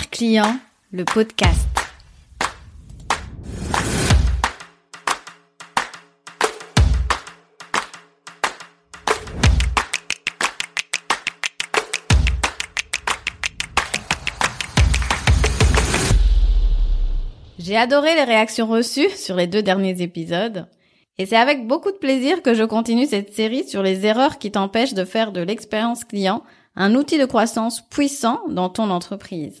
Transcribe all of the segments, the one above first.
Client, le podcast. J'ai adoré les réactions reçues sur les deux derniers épisodes. Et c'est avec beaucoup de plaisir que je continue cette série sur les erreurs qui t'empêchent de faire de l'expérience client un outil de croissance puissant dans ton entreprise.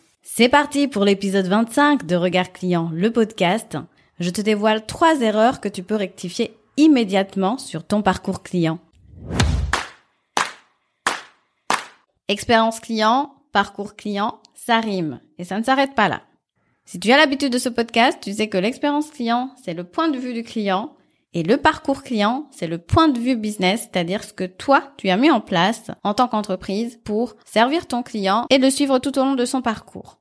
C'est parti pour l'épisode 25 de Regard Client, le podcast. Je te dévoile trois erreurs que tu peux rectifier immédiatement sur ton parcours client. Expérience client, parcours client, ça rime et ça ne s'arrête pas là. Si tu as l'habitude de ce podcast, tu sais que l'expérience client, c'est le point de vue du client et le parcours client, c'est le point de vue business, c'est-à-dire ce que toi, tu as mis en place en tant qu'entreprise pour servir ton client et le suivre tout au long de son parcours.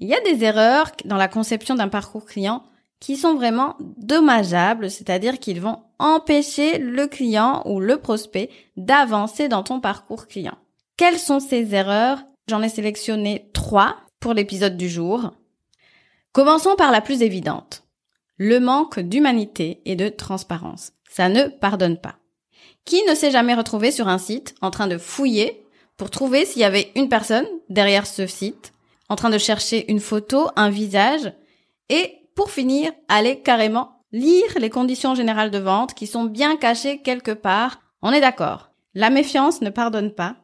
Il y a des erreurs dans la conception d'un parcours client qui sont vraiment dommageables, c'est-à-dire qu'ils vont empêcher le client ou le prospect d'avancer dans ton parcours client. Quelles sont ces erreurs? J'en ai sélectionné trois pour l'épisode du jour. Commençons par la plus évidente. Le manque d'humanité et de transparence. Ça ne pardonne pas. Qui ne s'est jamais retrouvé sur un site en train de fouiller pour trouver s'il y avait une personne derrière ce site, en train de chercher une photo, un visage, et pour finir, aller carrément lire les conditions générales de vente qui sont bien cachées quelque part. On est d'accord. La méfiance ne pardonne pas.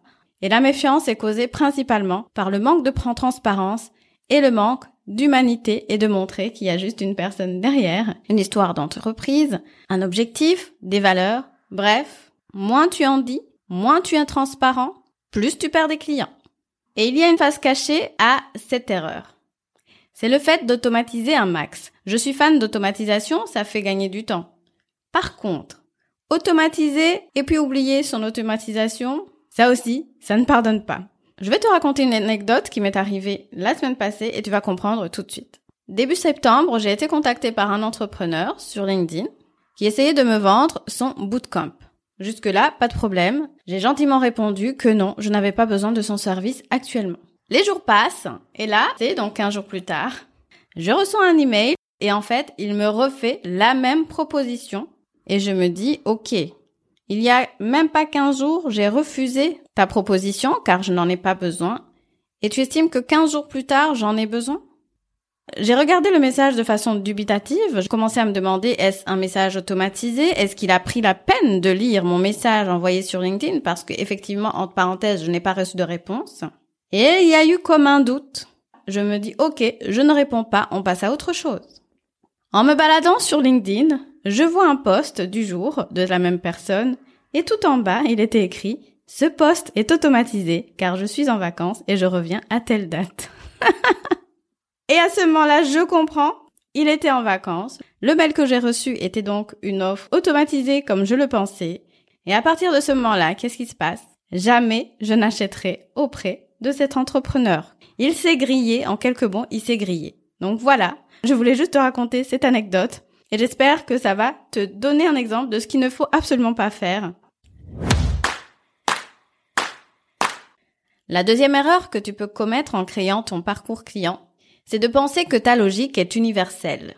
Et la méfiance est causée principalement par le manque de transparence et le manque d'humanité et de montrer qu'il y a juste une personne derrière, une histoire d'entreprise, un objectif, des valeurs. Bref, moins tu en dis, moins tu es transparent, plus tu perds des clients. Et il y a une face cachée à cette erreur. C'est le fait d'automatiser un max. Je suis fan d'automatisation, ça fait gagner du temps. Par contre, automatiser et puis oublier son automatisation, ça aussi, ça ne pardonne pas. Je vais te raconter une anecdote qui m'est arrivée la semaine passée et tu vas comprendre tout de suite. Début septembre, j'ai été contactée par un entrepreneur sur LinkedIn qui essayait de me vendre son bootcamp. Jusque-là, pas de problème. J'ai gentiment répondu que non, je n'avais pas besoin de son service actuellement. Les jours passent et là, c'est donc un jour plus tard, je reçois un email et en fait, il me refait la même proposition et je me dis, OK, il y a même pas 15 jours, j'ai refusé ta proposition car je n'en ai pas besoin. Et tu estimes que 15 jours plus tard, j'en ai besoin? J'ai regardé le message de façon dubitative. Je commençais à me demander est-ce un message automatisé? Est-ce qu'il a pris la peine de lire mon message envoyé sur LinkedIn? Parce que effectivement, entre parenthèses, je n'ai pas reçu de réponse. Et il y a eu comme un doute. Je me dis ok, je ne réponds pas, on passe à autre chose. En me baladant sur LinkedIn, je vois un post du jour de la même personne et tout en bas, il était écrit ce poste est automatisé car je suis en vacances et je reviens à telle date. et à ce moment-là, je comprends. Il était en vacances. Le mail que j'ai reçu était donc une offre automatisée comme je le pensais. Et à partir de ce moment-là, qu'est-ce qui se passe? Jamais je n'achèterai auprès de cet entrepreneur. Il s'est grillé, en quelques bons, il s'est grillé. Donc voilà, je voulais juste te raconter cette anecdote et j'espère que ça va te donner un exemple de ce qu'il ne faut absolument pas faire. La deuxième erreur que tu peux commettre en créant ton parcours client, c'est de penser que ta logique est universelle.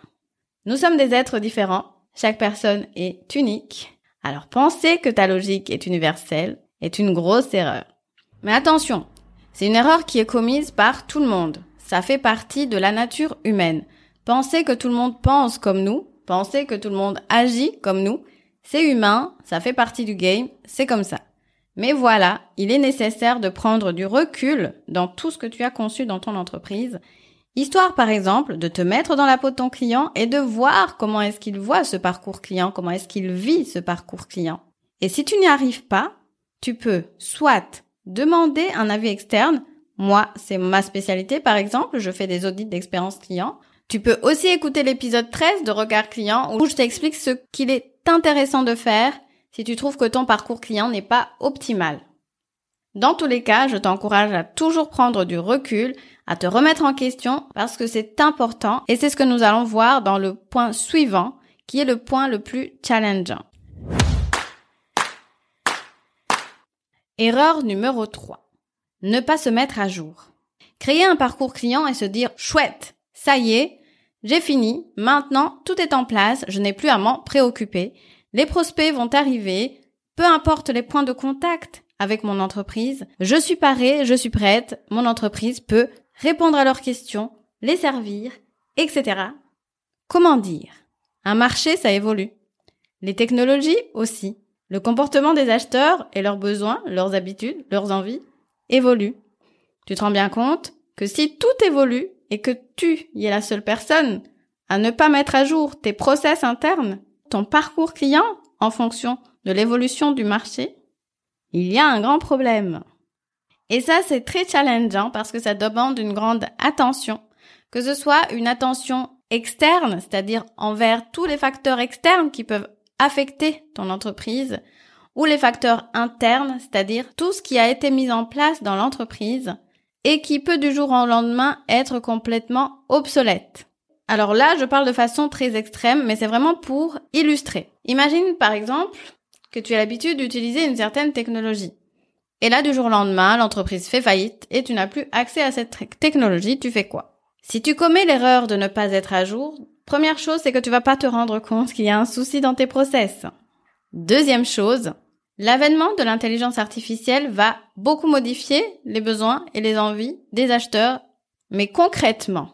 Nous sommes des êtres différents, chaque personne est unique. Alors penser que ta logique est universelle est une grosse erreur. Mais attention, c'est une erreur qui est commise par tout le monde. Ça fait partie de la nature humaine. Penser que tout le monde pense comme nous, penser que tout le monde agit comme nous, c'est humain, ça fait partie du game, c'est comme ça. Mais voilà, il est nécessaire de prendre du recul dans tout ce que tu as conçu dans ton entreprise, histoire par exemple de te mettre dans la peau de ton client et de voir comment est-ce qu'il voit ce parcours client, comment est-ce qu'il vit ce parcours client. Et si tu n'y arrives pas, tu peux soit demander un avis externe, moi c'est ma spécialité par exemple, je fais des audits d'expérience client, Tu peux aussi écouter l'épisode 13 de Regard Client où je t'explique ce qu'il est intéressant de faire si tu trouves que ton parcours client n'est pas optimal. Dans tous les cas, je t'encourage à toujours prendre du recul, à te remettre en question parce que c'est important et c'est ce que nous allons voir dans le point suivant qui est le point le plus challengeant. Erreur numéro 3. Ne pas se mettre à jour. Créer un parcours client et se dire chouette, ça y est, j'ai fini, maintenant tout est en place, je n'ai plus à m'en préoccuper. Les prospects vont arriver, peu importe les points de contact avec mon entreprise, je suis parée, je suis prête, mon entreprise peut répondre à leurs questions, les servir, etc. Comment dire? Un marché, ça évolue. Les technologies aussi. Le comportement des acheteurs et leurs besoins, leurs habitudes, leurs envies évoluent. Tu te rends bien compte que si tout évolue et que tu y es la seule personne à ne pas mettre à jour tes process internes, ton parcours client en fonction de l'évolution du marché, il y a un grand problème. Et ça, c'est très challengeant parce que ça demande une grande attention, que ce soit une attention externe, c'est-à-dire envers tous les facteurs externes qui peuvent affecter ton entreprise, ou les facteurs internes, c'est-à-dire tout ce qui a été mis en place dans l'entreprise et qui peut du jour au lendemain être complètement obsolète. Alors là, je parle de façon très extrême, mais c'est vraiment pour illustrer. Imagine par exemple que tu as l'habitude d'utiliser une certaine technologie. Et là, du jour au lendemain, l'entreprise fait faillite et tu n'as plus accès à cette technologie, tu fais quoi? Si tu commets l'erreur de ne pas être à jour, première chose, c'est que tu vas pas te rendre compte qu'il y a un souci dans tes process. Deuxième chose, l'avènement de l'intelligence artificielle va beaucoup modifier les besoins et les envies des acheteurs, mais concrètement,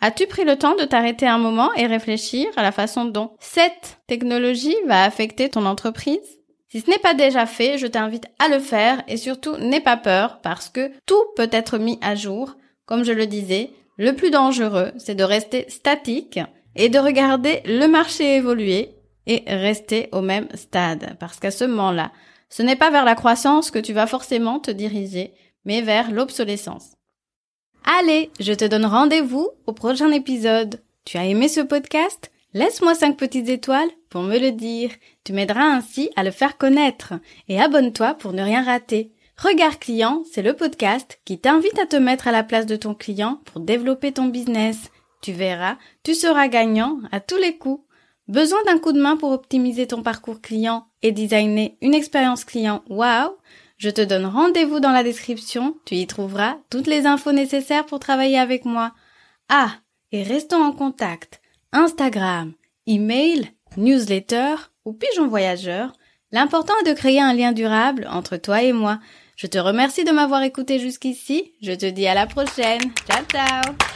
As-tu pris le temps de t'arrêter un moment et réfléchir à la façon dont cette technologie va affecter ton entreprise? Si ce n'est pas déjà fait, je t'invite à le faire et surtout n'aie pas peur parce que tout peut être mis à jour. Comme je le disais, le plus dangereux, c'est de rester statique et de regarder le marché évoluer et rester au même stade. Parce qu'à ce moment-là, ce n'est pas vers la croissance que tu vas forcément te diriger, mais vers l'obsolescence. Allez, je te donne rendez-vous au prochain épisode. Tu as aimé ce podcast? Laisse-moi 5 petites étoiles pour me le dire. Tu m'aideras ainsi à le faire connaître. Et abonne-toi pour ne rien rater. Regard client, c'est le podcast qui t'invite à te mettre à la place de ton client pour développer ton business. Tu verras, tu seras gagnant à tous les coups. Besoin d'un coup de main pour optimiser ton parcours client et designer une expérience client? Wow je te donne rendez-vous dans la description, tu y trouveras toutes les infos nécessaires pour travailler avec moi. Ah, et restons en contact. Instagram, email, newsletter ou pigeon voyageur. L'important est de créer un lien durable entre toi et moi. Je te remercie de m'avoir écouté jusqu'ici. Je te dis à la prochaine. Ciao ciao